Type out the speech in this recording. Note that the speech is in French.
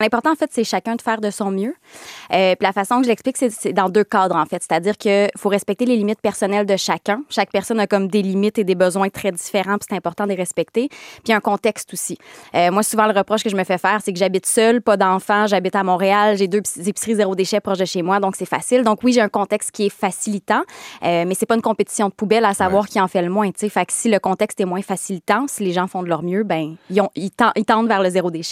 L'important, en fait, c'est chacun de faire de son mieux. Euh, puis la façon que je l'explique, c'est dans deux cadres, en fait. C'est-à-dire qu'il faut respecter les limites personnelles de chacun. Chaque personne a comme des limites et des besoins très différents, puis c'est important de les respecter. Puis un contexte aussi. Euh, moi, souvent, le reproche que je me fais faire, c'est que j'habite seule, pas d'enfant, j'habite à Montréal, j'ai deux épiceries zéro déchet proches de chez moi, donc c'est facile. Donc oui, j'ai un contexte qui est facilitant, euh, mais c'est pas une compétition de poubelle à savoir qui en fait le moins. Fait que si le contexte est moins facilitant, si les gens font de leur mieux, ben ils, ont, ils, tendent vers le zéro déchet.